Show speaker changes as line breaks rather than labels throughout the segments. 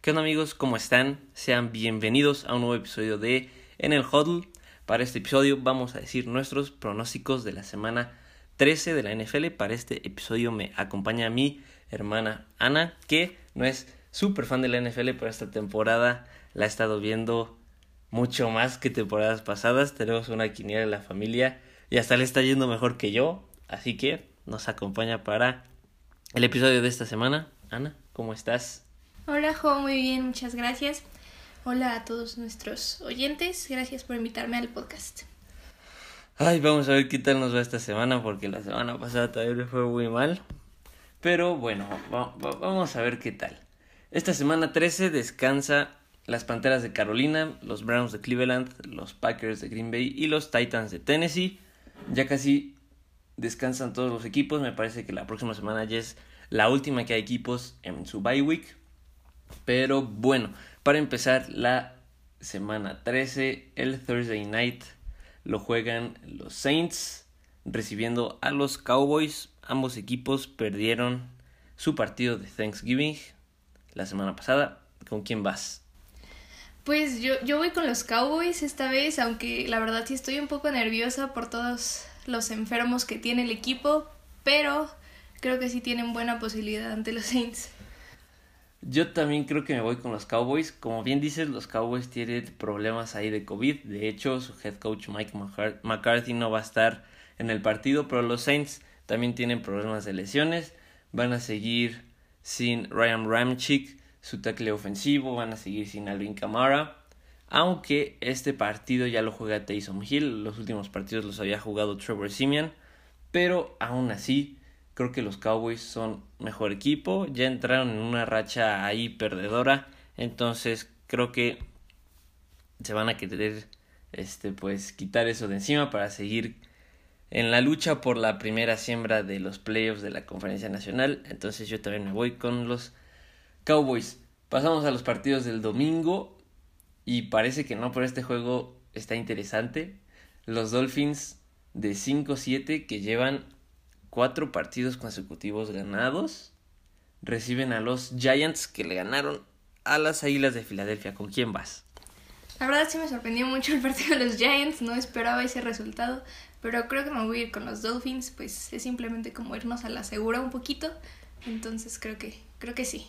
¿Qué onda amigos? ¿Cómo están? Sean bienvenidos a un nuevo episodio de En el Huddle. Para este episodio vamos a decir nuestros pronósticos de la semana 13 de la NFL. Para este episodio me acompaña mi hermana Ana, que no es súper fan de la NFL, pero esta temporada la ha estado viendo mucho más que temporadas pasadas. Tenemos una quiniela en la familia y hasta le está yendo mejor que yo. Así que nos acompaña para el episodio de esta semana. Ana, ¿cómo estás?
Hola, Jo, muy bien, muchas gracias. Hola a todos nuestros oyentes, gracias por invitarme al podcast.
Ay, vamos a ver qué tal nos va esta semana, porque la semana pasada todavía me fue muy mal. Pero bueno, vamos a ver qué tal. Esta semana 13 descansa las Panteras de Carolina, los Browns de Cleveland, los Packers de Green Bay y los Titans de Tennessee. Ya casi descansan todos los equipos, me parece que la próxima semana ya es la última que hay equipos en su bye week. Pero bueno, para empezar la semana 13, el Thursday night lo juegan los Saints recibiendo a los Cowboys. Ambos equipos perdieron su partido de Thanksgiving la semana pasada. ¿Con quién vas?
Pues yo, yo voy con los Cowboys esta vez, aunque la verdad sí estoy un poco nerviosa por todos los enfermos que tiene el equipo, pero creo que sí tienen buena posibilidad ante los Saints.
Yo también creo que me voy con los Cowboys. Como bien dices, los Cowboys tienen problemas ahí de COVID. De hecho, su head coach Mike McCarthy no va a estar en el partido, pero los Saints también tienen problemas de lesiones. Van a seguir sin Ryan Ramchick, su tackle ofensivo. Van a seguir sin Alvin Kamara. Aunque este partido ya lo juega Taysom Hill. Los últimos partidos los había jugado Trevor Simeon. Pero aún así, Creo que los Cowboys son mejor equipo. Ya entraron en una racha ahí perdedora. Entonces creo que se van a querer este pues quitar eso de encima para seguir en la lucha por la primera siembra de los playoffs de la conferencia nacional. Entonces yo también me voy con los Cowboys. Pasamos a los partidos del domingo. Y parece que no, pero este juego está interesante. Los Dolphins de 5-7 que llevan cuatro partidos consecutivos ganados. Reciben a los Giants que le ganaron a las Águilas de Filadelfia. ¿Con quién vas?
La verdad sí me sorprendió mucho el partido de los Giants, no esperaba ese resultado, pero creo que me voy a ir con los Dolphins, pues es simplemente como irnos a la segura un poquito, entonces creo que creo que sí.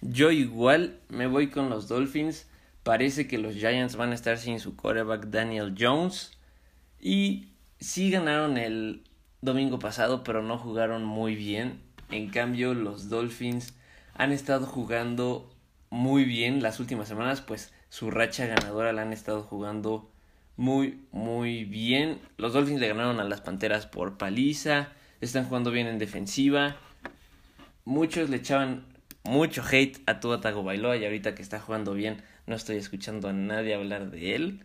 Yo igual me voy con los Dolphins. Parece que los Giants van a estar sin su quarterback Daniel Jones y sí ganaron el domingo pasado, pero no jugaron muy bien. En cambio, los Dolphins han estado jugando muy bien las últimas semanas, pues su racha ganadora la han estado jugando muy, muy bien. Los Dolphins le ganaron a las Panteras por paliza, están jugando bien en defensiva. Muchos le echaban mucho hate a Tua Tagovailoa y ahorita que está jugando bien no estoy escuchando a nadie hablar de él.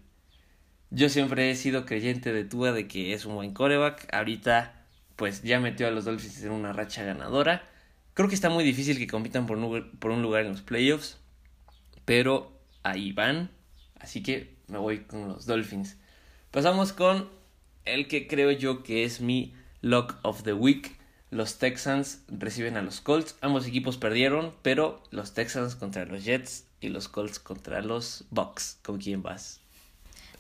Yo siempre he sido creyente de Tua de que es un buen coreback. Ahorita, pues ya metió a los Dolphins en una racha ganadora. Creo que está muy difícil que compitan por un, por un lugar en los playoffs. Pero ahí van. Así que me voy con los Dolphins. Pasamos con el que creo yo que es mi lock of the week. Los Texans reciben a los Colts. Ambos equipos perdieron, pero los Texans contra los Jets y los Colts contra los Bucks. ¿Con quién vas?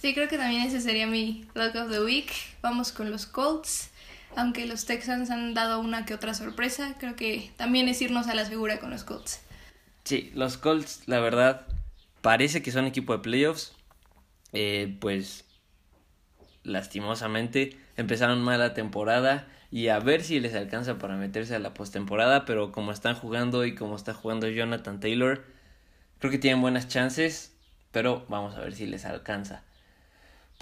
Sí, creo que también ese sería mi Lock of the Week. Vamos con los Colts. Aunque los Texans han dado una que otra sorpresa, creo que también es irnos a la segura con los Colts.
Sí, los Colts, la verdad, parece que son equipo de playoffs. Eh, pues, lastimosamente, empezaron mal la temporada y a ver si les alcanza para meterse a la postemporada, pero como están jugando y como está jugando Jonathan Taylor, creo que tienen buenas chances, pero vamos a ver si les alcanza.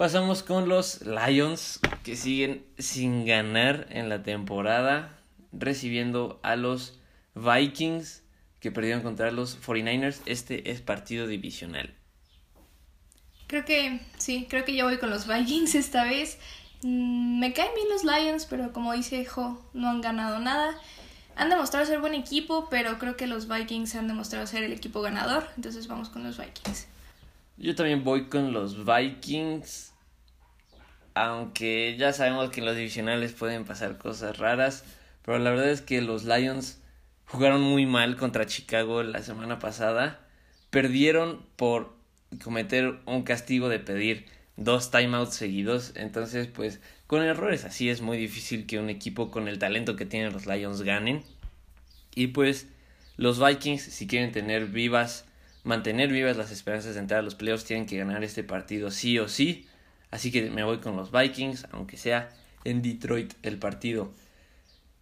Pasamos con los Lions que siguen sin ganar en la temporada, recibiendo a los Vikings que perdieron contra los 49ers. Este es partido divisional.
Creo que sí, creo que yo voy con los Vikings esta vez. Mm, me caen bien los Lions, pero como dice Jo, no han ganado nada. Han demostrado ser buen equipo, pero creo que los Vikings han demostrado ser el equipo ganador. Entonces vamos con los Vikings.
Yo también voy con los Vikings aunque ya sabemos que en los divisionales pueden pasar cosas raras, pero la verdad es que los Lions jugaron muy mal contra Chicago la semana pasada. Perdieron por cometer un castigo de pedir dos timeouts seguidos. Entonces, pues, con errores así es muy difícil que un equipo con el talento que tienen los Lions ganen. Y pues, los Vikings, si quieren tener vivas, mantener vivas las esperanzas de entrar a los playoffs, tienen que ganar este partido sí o sí. Así que me voy con los Vikings, aunque sea en Detroit el partido.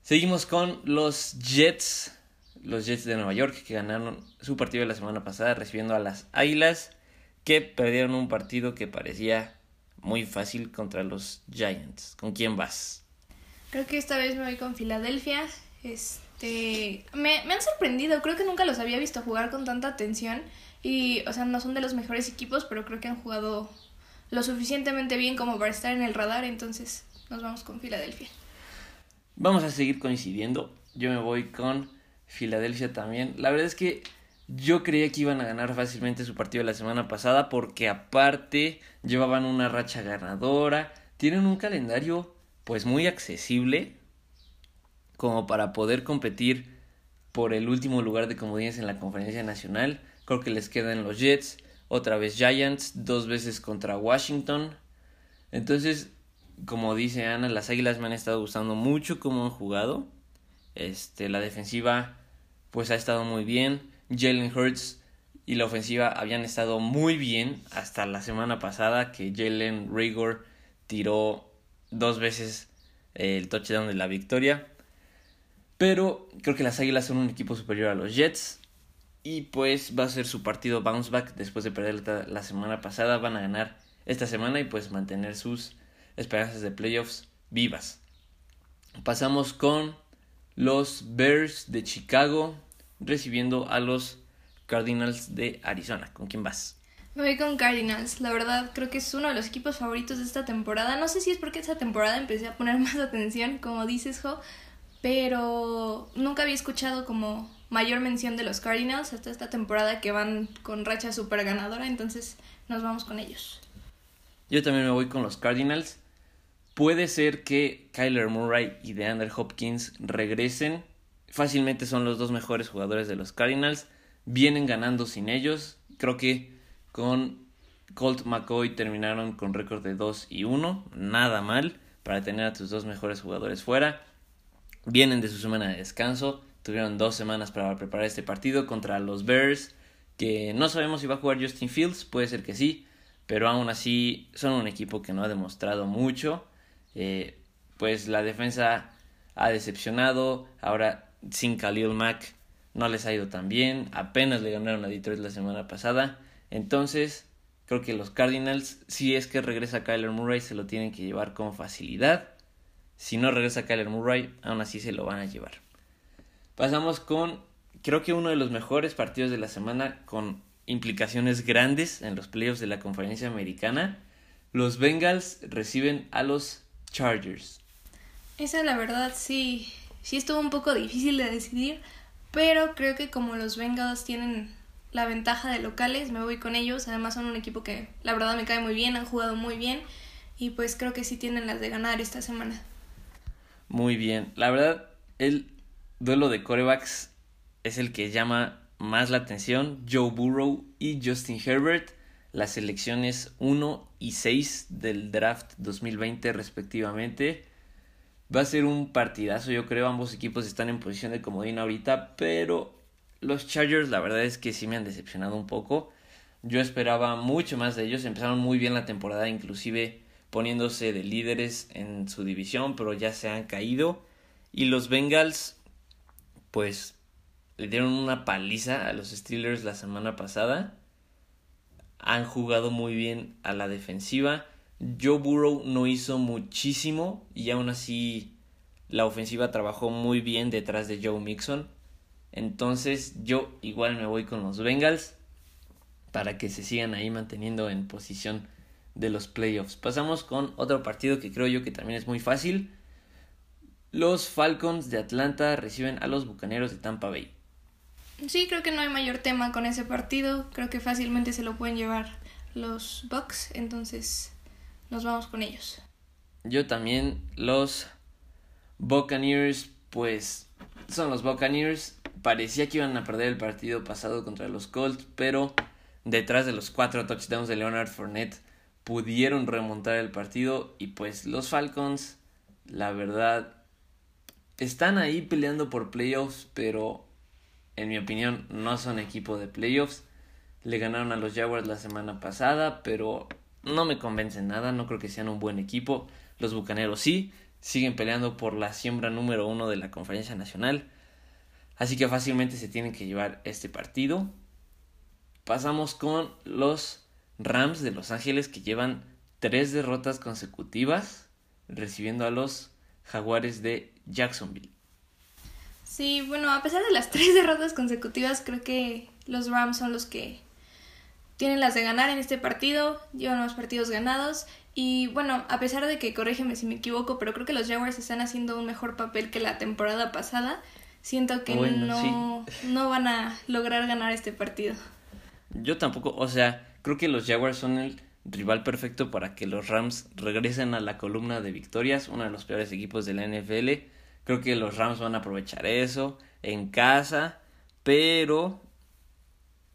Seguimos con los Jets, los Jets de Nueva York, que ganaron su partido de la semana pasada recibiendo a las Águilas que perdieron un partido que parecía muy fácil contra los Giants. ¿Con quién vas?
Creo que esta vez me voy con Filadelfia. Este, me, me han sorprendido, creo que nunca los había visto jugar con tanta atención y, o sea, no son de los mejores equipos, pero creo que han jugado lo suficientemente bien como para estar en el radar, entonces nos vamos con Filadelfia.
Vamos a seguir coincidiendo. Yo me voy con Filadelfia también. La verdad es que yo creía que iban a ganar fácilmente su partido la semana pasada porque aparte llevaban una racha ganadora, tienen un calendario pues muy accesible como para poder competir por el último lugar de comodines en la conferencia nacional. Creo que les quedan los Jets, otra vez Giants, dos veces contra Washington. Entonces, como dice Ana, las Águilas me han estado gustando mucho cómo han jugado. Este, la defensiva pues ha estado muy bien. Jalen Hurts y la ofensiva habían estado muy bien hasta la semana pasada que Jalen Rigor tiró dos veces el touchdown de la victoria. Pero creo que las Águilas son un equipo superior a los Jets. Y pues va a ser su partido bounce back después de perder la semana pasada. Van a ganar esta semana y pues mantener sus esperanzas de playoffs vivas. Pasamos con los Bears de Chicago recibiendo a los Cardinals de Arizona. ¿Con quién vas?
Me voy con Cardinals. La verdad, creo que es uno de los equipos favoritos de esta temporada. No sé si es porque esta temporada empecé a poner más atención, como dices, Jo, pero nunca había escuchado como mayor mención de los Cardinals hasta esta temporada que van con racha súper ganadora, entonces nos vamos con ellos.
Yo también me voy con los Cardinals. Puede ser que Kyler Murray y DeAndre Hopkins regresen Fácilmente son los dos mejores jugadores de los Cardinals. Vienen ganando sin ellos. Creo que con Colt McCoy terminaron con récord de 2 y 1. Nada mal para tener a tus dos mejores jugadores fuera. Vienen de su semana de descanso. Tuvieron dos semanas para preparar este partido contra los Bears. Que no sabemos si va a jugar Justin Fields. Puede ser que sí. Pero aún así son un equipo que no ha demostrado mucho. Eh, pues la defensa ha decepcionado. Ahora sin Khalil Mack no les ha ido tan bien. Apenas le ganaron a Detroit la semana pasada. Entonces, creo que los Cardinals, si es que regresa Kyler Murray, se lo tienen que llevar con facilidad. Si no regresa Kyler Murray, aún así se lo van a llevar. Pasamos con, creo que uno de los mejores partidos de la semana con implicaciones grandes en los playoffs de la conferencia americana. Los Bengals reciben a los Chargers.
Esa la verdad sí sí estuvo un poco difícil de decidir, pero creo que como los Bengals tienen la ventaja de locales, me voy con ellos. Además son un equipo que la verdad me cae muy bien, han jugado muy bien y pues creo que sí tienen las de ganar esta semana.
Muy bien, la verdad el duelo de corebacks es el que llama más la atención. Joe Burrow y Justin Herbert, las selecciones 1 y 6 del draft 2020 respectivamente. Va a ser un partidazo, yo creo. Ambos equipos están en posición de comodín ahorita, pero los Chargers la verdad es que sí me han decepcionado un poco. Yo esperaba mucho más de ellos. Empezaron muy bien la temporada, inclusive poniéndose de líderes en su división, pero ya se han caído. Y los Bengals, pues, le dieron una paliza a los Steelers la semana pasada. Han jugado muy bien a la defensiva. Joe Burrow no hizo muchísimo y aún así la ofensiva trabajó muy bien detrás de Joe Mixon. Entonces yo igual me voy con los Bengals para que se sigan ahí manteniendo en posición de los playoffs. Pasamos con otro partido que creo yo que también es muy fácil. Los Falcons de Atlanta reciben a los Bucaneros de Tampa Bay.
Sí, creo que no hay mayor tema con ese partido. Creo que fácilmente se lo pueden llevar los Bucks. Entonces nos vamos con ellos.
Yo también, los Buccaneers, pues son los Buccaneers. parecía que iban a perder el partido pasado contra los Colts, pero detrás de los cuatro touchdowns de Leonard Fournette pudieron remontar el partido y pues los Falcons, la verdad, están ahí peleando por playoffs, pero en mi opinión no son equipo de playoffs. Le ganaron a los Jaguars la semana pasada, pero no me convencen nada, no creo que sean un buen equipo. Los Bucaneros sí, siguen peleando por la siembra número uno de la conferencia nacional. Así que fácilmente se tienen que llevar este partido. Pasamos con los Rams de Los Ángeles que llevan tres derrotas consecutivas recibiendo a los Jaguares de Jacksonville.
Sí, bueno, a pesar de las tres derrotas consecutivas, creo que los Rams son los que tienen las de ganar en este partido, llevan los partidos ganados y bueno, a pesar de que, corrígeme si me equivoco, pero creo que los Jaguars están haciendo un mejor papel que la temporada pasada, siento que no, no van a lograr ganar este partido.
Yo tampoco, o sea, creo que los Jaguars son el rival perfecto para que los Rams regresen a la columna de victorias, uno de los peores equipos de la NFL. Creo que los Rams van a aprovechar eso en casa, pero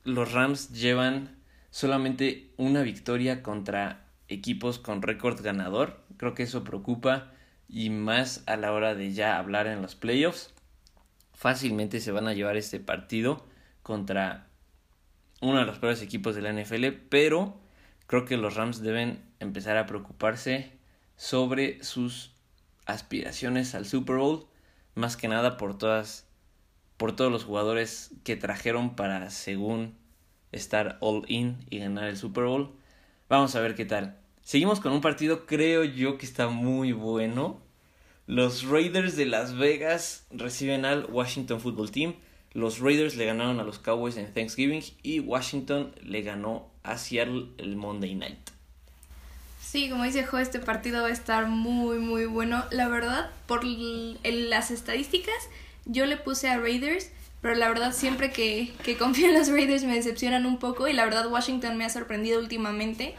los Rams llevan solamente una victoria contra equipos con récord ganador. Creo que eso preocupa y más a la hora de ya hablar en los playoffs. Fácilmente se van a llevar este partido contra uno de los peores equipos de la NFL, pero creo que los Rams deben empezar a preocuparse sobre sus aspiraciones al Super Bowl, más que nada por todas por todos los jugadores que trajeron para según estar all in y ganar el Super Bowl. Vamos a ver qué tal. Seguimos con un partido creo yo que está muy bueno. Los Raiders de Las Vegas reciben al Washington Football Team. Los Raiders le ganaron a los Cowboys en Thanksgiving y Washington le ganó a Seattle el Monday Night.
Sí, como dice Jo, este partido va a estar muy, muy bueno. La verdad, por las estadísticas, yo le puse a Raiders, pero la verdad siempre que, que confío en los Raiders me decepcionan un poco y la verdad Washington me ha sorprendido últimamente.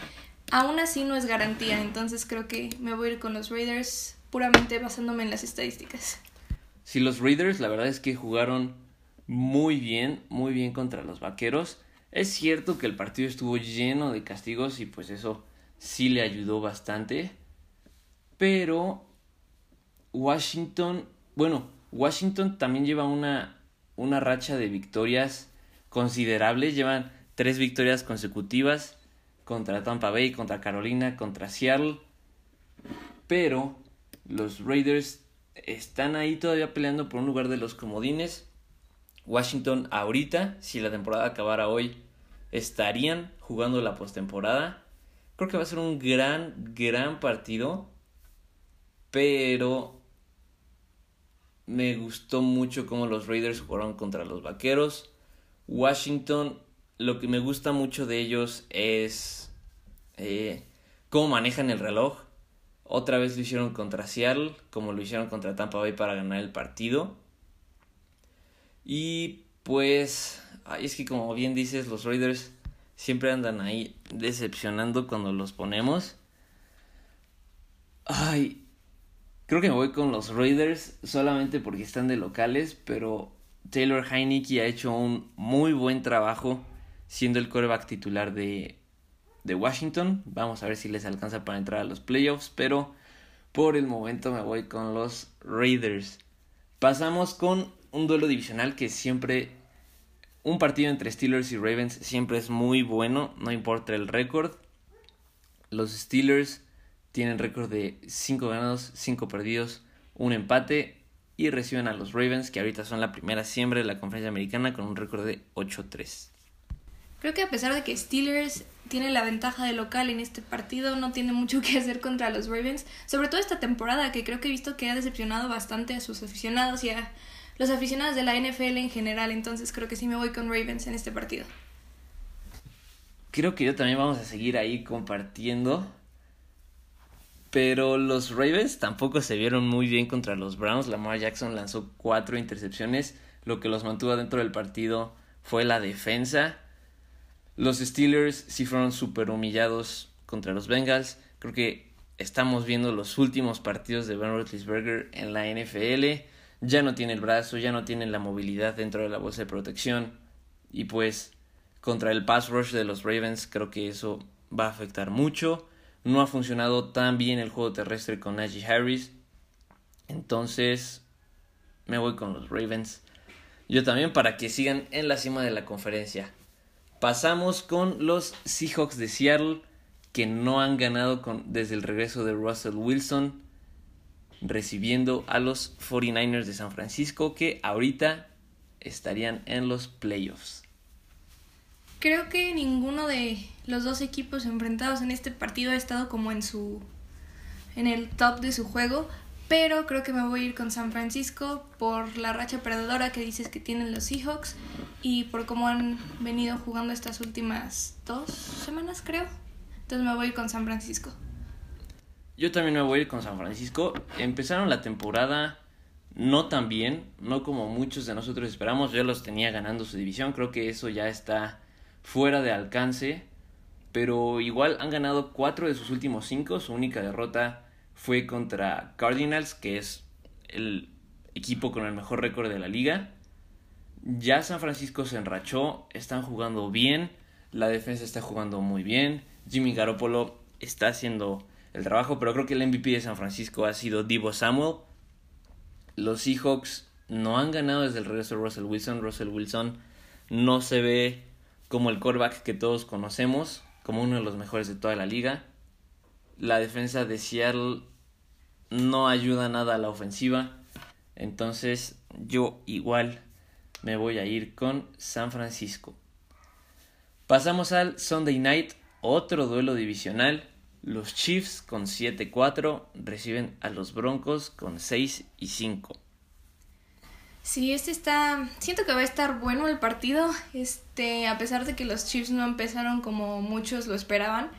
Aún así no es garantía, entonces creo que me voy a ir con los Raiders puramente basándome en las estadísticas.
Sí, los Raiders la verdad es que jugaron muy bien, muy bien contra los Vaqueros. Es cierto que el partido estuvo lleno de castigos y pues eso sí le ayudó bastante. Pero Washington, bueno, Washington también lleva una, una racha de victorias considerables. Llevan tres victorias consecutivas contra Tampa Bay, contra Carolina, contra Seattle. Pero los Raiders están ahí todavía peleando por un lugar de los comodines. Washington ahorita, si la temporada acabara hoy, estarían jugando la postemporada. Creo que va a ser un gran, gran partido. Pero me gustó mucho cómo los Raiders jugaron contra los Vaqueros. Washington, lo que me gusta mucho de ellos es eh, cómo manejan el reloj. Otra vez lo hicieron contra Seattle, como lo hicieron contra Tampa Bay para ganar el partido. Y pues, es que como bien dices, los Raiders siempre andan ahí decepcionando cuando los ponemos. Ay, creo que me voy con los Raiders solamente porque están de locales, pero Taylor Heineke ha hecho un muy buen trabajo siendo el coreback titular de, de Washington. Vamos a ver si les alcanza para entrar a los playoffs, pero por el momento me voy con los Raiders. Pasamos con un duelo divisional que siempre un partido entre Steelers y Ravens siempre es muy bueno, no importa el récord. Los Steelers tienen récord de 5 ganados, 5 perdidos, un empate y reciben a los Ravens que ahorita son la primera siembra de la conferencia americana con un récord de 8-3.
Creo que a pesar de que Steelers tiene la ventaja de local en este partido, no tiene mucho que hacer contra los Ravens, sobre todo esta temporada que creo que he visto que ha decepcionado bastante a sus aficionados y a los aficionados de la NFL en general, entonces creo que sí me voy con Ravens en este partido.
Creo que yo también vamos a seguir ahí compartiendo. Pero los Ravens tampoco se vieron muy bien contra los Browns. Lamar Jackson lanzó cuatro intercepciones. Lo que los mantuvo dentro del partido fue la defensa. Los Steelers sí fueron súper humillados contra los Bengals. Creo que estamos viendo los últimos partidos de Ben Roethlisberger en la NFL ya no tiene el brazo, ya no tiene la movilidad dentro de la bolsa de protección. Y pues contra el pass rush de los Ravens creo que eso va a afectar mucho. No ha funcionado tan bien el juego terrestre con Najee Harris. Entonces me voy con los Ravens. Yo también para que sigan en la cima de la conferencia. Pasamos con los Seahawks de Seattle que no han ganado con, desde el regreso de Russell Wilson recibiendo a los 49ers de San Francisco que ahorita estarían en los playoffs.
Creo que ninguno de los dos equipos enfrentados en este partido ha estado como en su en el top de su juego, pero creo que me voy a ir con San Francisco por la racha perdedora que dices que tienen los Seahawks y por cómo han venido jugando estas últimas dos semanas, creo. Entonces me voy a ir con San Francisco.
Yo también me voy a ir con San Francisco. Empezaron la temporada no tan bien, no como muchos de nosotros esperamos. Yo los tenía ganando su división. Creo que eso ya está fuera de alcance. Pero igual han ganado cuatro de sus últimos cinco. Su única derrota fue contra Cardinals, que es el equipo con el mejor récord de la liga. Ya San Francisco se enrachó, están jugando bien, la defensa está jugando muy bien. Jimmy Garoppolo está haciendo el trabajo, pero creo que el MVP de San Francisco ha sido Divo Samuel. Los Seahawks no han ganado desde el regreso de Russell Wilson. Russell Wilson no se ve como el quarterback que todos conocemos, como uno de los mejores de toda la liga. La defensa de Seattle no ayuda nada a la ofensiva. Entonces yo igual me voy a ir con San Francisco. Pasamos al Sunday Night, otro duelo divisional. Los Chiefs con 7-4 reciben a los Broncos con 6 y 5.
Sí, este está. Siento que va a estar bueno el partido. Este, a pesar de que los Chiefs no empezaron como muchos lo esperaban.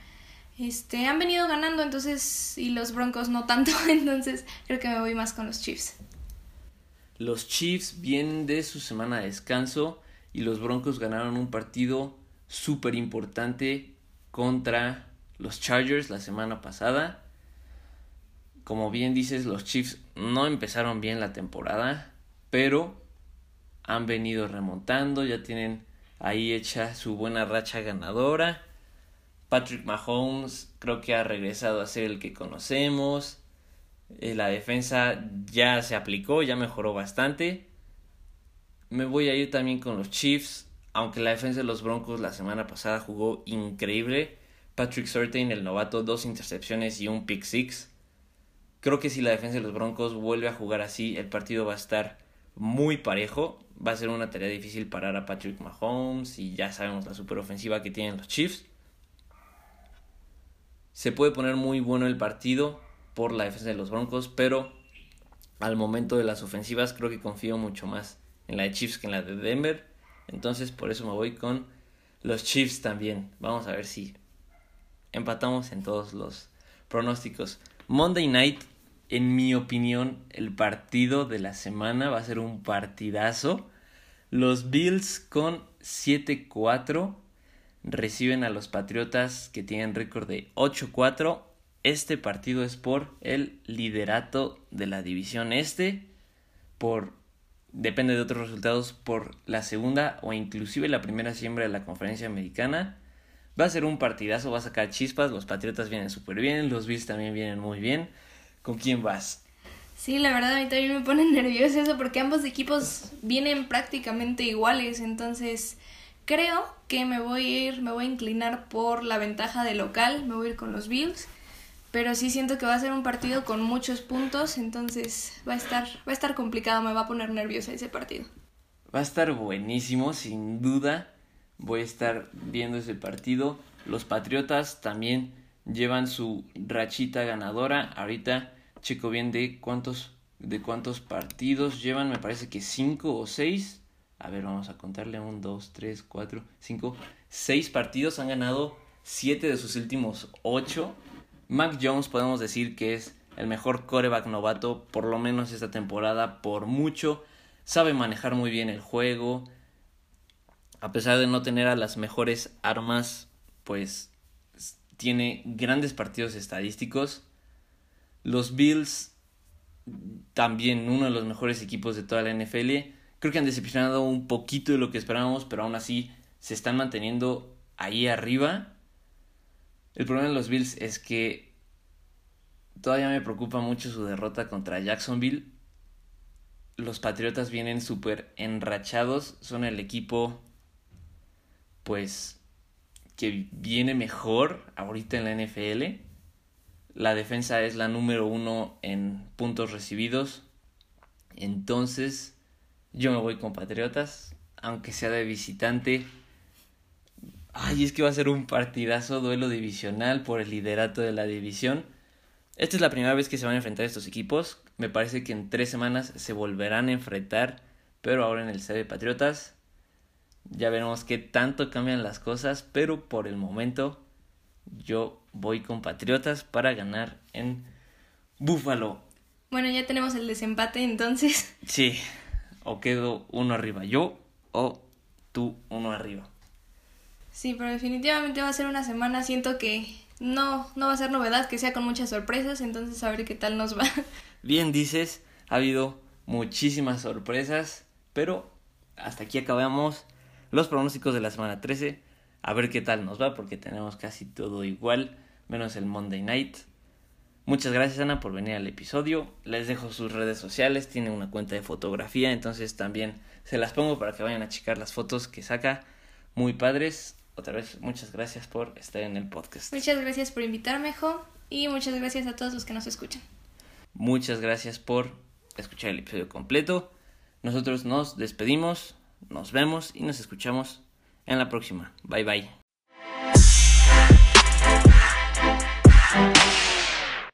Este, han venido ganando, entonces. Y los Broncos no tanto. Entonces, creo que me voy más con los Chiefs.
Los Chiefs vienen de su semana de descanso. Y los Broncos ganaron un partido súper importante contra los Chargers la semana pasada. Como bien dices, los Chiefs no empezaron bien la temporada, pero han venido remontando, ya tienen ahí hecha su buena racha ganadora. Patrick Mahomes creo que ha regresado a ser el que conocemos. Eh, la defensa ya se aplicó, ya mejoró bastante. Me voy a ir también con los Chiefs, aunque la defensa de los Broncos la semana pasada jugó increíble Patrick Surtain, el novato, dos intercepciones y un pick six. Creo que si la defensa de los Broncos vuelve a jugar así, el partido va a estar muy parejo. Va a ser una tarea difícil parar a Patrick Mahomes y ya sabemos la superofensiva que tienen los Chiefs. Se puede poner muy bueno el partido por la defensa de los Broncos, pero al momento de las ofensivas creo que confío mucho más en la de Chiefs que en la de Denver. Entonces por eso me voy con los Chiefs también. Vamos a ver si empatamos en todos los pronósticos. Monday Night, en mi opinión, el partido de la semana va a ser un partidazo. Los Bills con 7-4 reciben a los Patriotas que tienen récord de 8-4. Este partido es por el liderato de la división este, por depende de otros resultados por la segunda o inclusive la primera siembra de la conferencia americana. Va a ser un partidazo, va a sacar chispas, los Patriotas vienen súper bien, los Bills también vienen muy bien. ¿Con quién vas?
Sí, la verdad a mí también me pone nervioso eso porque ambos equipos vienen prácticamente iguales, entonces creo que me voy a ir, me voy a inclinar por la ventaja de local, me voy a ir con los Bills, pero sí siento que va a ser un partido con muchos puntos, entonces va a estar va a estar complicado, me va a poner nerviosa ese partido.
Va a estar buenísimo, sin duda voy a estar viendo ese partido. Los Patriotas también llevan su rachita ganadora. Ahorita checo bien de cuántos de cuántos partidos llevan. Me parece que cinco o seis. A ver, vamos a contarle. Un, dos, tres, cuatro, cinco, seis partidos. Han ganado siete de sus últimos ocho. Mac Jones podemos decir que es el mejor coreback novato, por lo menos esta temporada, por mucho. Sabe manejar muy bien el juego a pesar de no tener a las mejores armas, pues tiene grandes partidos estadísticos. Los Bills también uno de los mejores equipos de toda la NFL. Creo que han decepcionado un poquito de lo que esperábamos, pero aún así se están manteniendo ahí arriba. El problema de los Bills es que todavía me preocupa mucho su derrota contra Jacksonville. Los Patriotas vienen súper enrachados, son el equipo pues que viene mejor ahorita en la NFL. La defensa es la número uno en puntos recibidos. Entonces, yo me voy con Patriotas, aunque sea de visitante. Ay, es que va a ser un partidazo, duelo divisional por el liderato de la división. Esta es la primera vez que se van a enfrentar estos equipos. Me parece que en tres semanas se volverán a enfrentar, pero ahora en el C de Patriotas. Ya veremos qué tanto cambian las cosas, pero por el momento yo voy con Patriotas para ganar en Búfalo.
Bueno, ya tenemos el desempate entonces.
Sí, o quedo uno arriba yo o tú uno arriba.
Sí, pero definitivamente va a ser una semana, siento que no, no va a ser novedad, que sea con muchas sorpresas, entonces a ver qué tal nos va.
Bien dices, ha habido muchísimas sorpresas, pero hasta aquí acabamos los pronósticos de la semana 13. A ver qué tal nos va, porque tenemos casi todo igual, menos el Monday Night. Muchas gracias Ana por venir al episodio. Les dejo sus redes sociales, tiene una cuenta de fotografía, entonces también se las pongo para que vayan a checar las fotos que saca. Muy padres. Otra vez, muchas gracias por estar en el podcast.
Muchas gracias por invitarme, Jo, y muchas gracias a todos los que nos escuchan.
Muchas gracias por escuchar el episodio completo. Nosotros nos despedimos, nos vemos y nos escuchamos en la próxima. Bye bye.